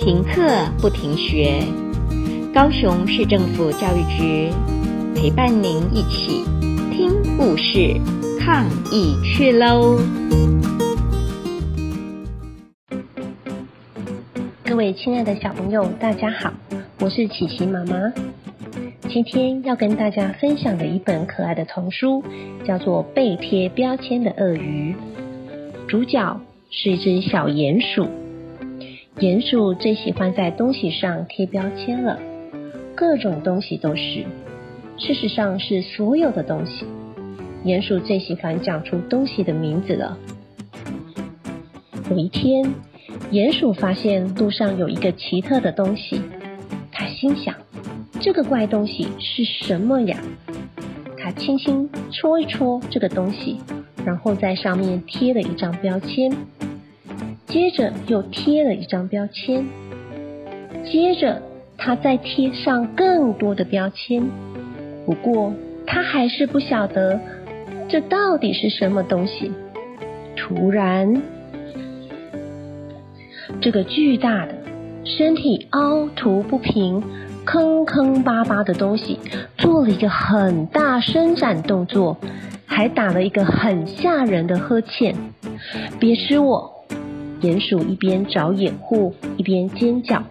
停课不停学，高雄市政府教育局陪伴您一起听故事、抗疫去喽！各位亲爱的小朋友，大家好，我是琪琪妈妈。今天要跟大家分享的一本可爱的童书，叫做《被贴标签的鳄鱼》，主角是一只小鼹鼠。鼹鼠最喜欢在东西上贴标签了，各种东西都是。事实上是所有的东西。鼹鼠最喜欢讲出东西的名字了。有一天，鼹鼠发现路上有一个奇特的东西，他心想：这个怪东西是什么呀？他轻轻戳一戳这个东西，然后在上面贴了一张标签。接着又贴了一张标签，接着他再贴上更多的标签。不过他还是不晓得这到底是什么东西。突然，这个巨大的、身体凹凸不平、坑坑巴巴的东西做了一个很大伸展动作，还打了一个很吓人的呵欠。别吃我！鼹鼠一边找掩护，一边尖叫。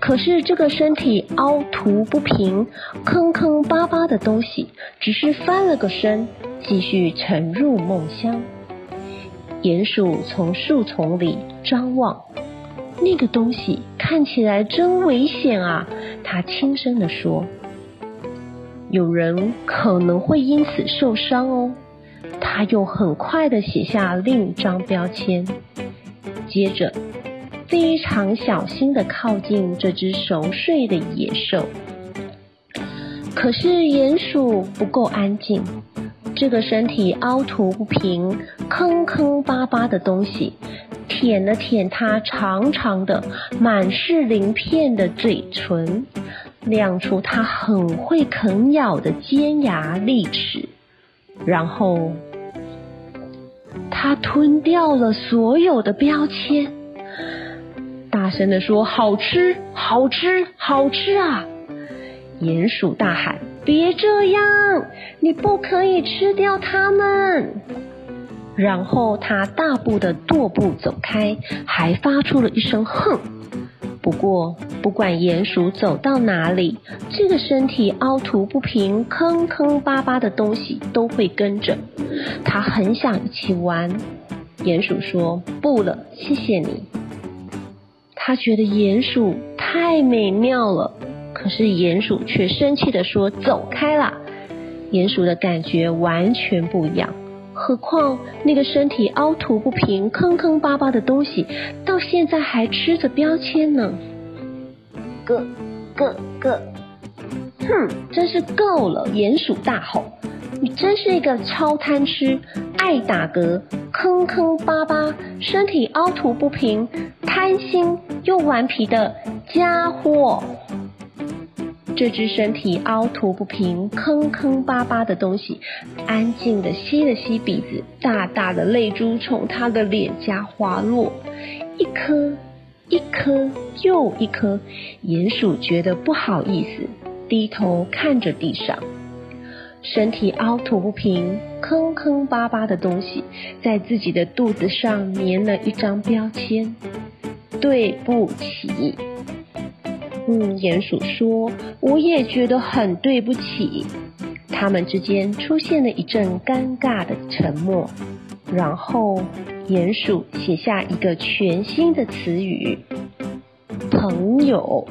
可是这个身体凹凸不平、坑坑巴巴的东西，只是翻了个身，继续沉入梦乡。鼹鼠从树丛里张望，那个东西看起来真危险啊！他轻声地说：“有人可能会因此受伤哦。”他又很快地写下另一张标签。接着，非常小心的靠近这只熟睡的野兽。可是鼹鼠不够安静，这个身体凹凸不平、坑坑巴巴的东西，舔了舔它长长的、满是鳞片的嘴唇，亮出它很会啃咬的尖牙利齿，然后。他吞掉了所有的标签，大声地说：“好吃，好吃，好吃啊！”鼹鼠大喊：“别这样，你不可以吃掉它们！”然后他大步的踱步走开，还发出了一声“哼”。不过，不管鼹鼠走到哪里，这个身体凹凸不平、坑坑巴巴的东西都会跟着。他很想一起玩。鼹鼠说：“不了，谢谢你。”他觉得鼹鼠太美妙了，可是鼹鼠却生气地说：“走开啦！”鼹鼠的感觉完全不一样。何况那个身体凹凸不平、坑坑巴巴的东西，到现在还吃着标签呢。咯咯咯！哼，真是够了！鼹鼠大吼：“你真是一个超贪吃、爱打嗝、坑坑巴巴、身体凹凸不平、贪心又顽皮的家伙！”这只身体凹凸不平、坑坑巴巴的东西，安静的吸了吸鼻子，大大的泪珠从他的脸颊滑落，一颗，一颗又一颗。鼹鼠觉得不好意思，低头看着地上，身体凹凸不平、坑坑巴巴的东西，在自己的肚子上粘了一张标签：对不起。嗯，鼹鼠说：“我也觉得很对不起。”他们之间出现了一阵尴尬的沉默，然后鼹鼠写下一个全新的词语：“朋友。”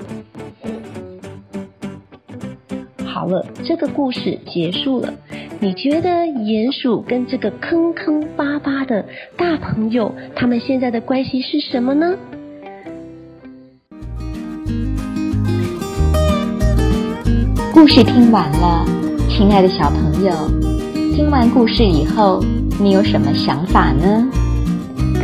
好了，这个故事结束了。你觉得鼹鼠跟这个坑坑巴巴的大朋友，他们现在的关系是什么呢？故事听完了，亲爱的小朋友，听完故事以后，你有什么想法呢？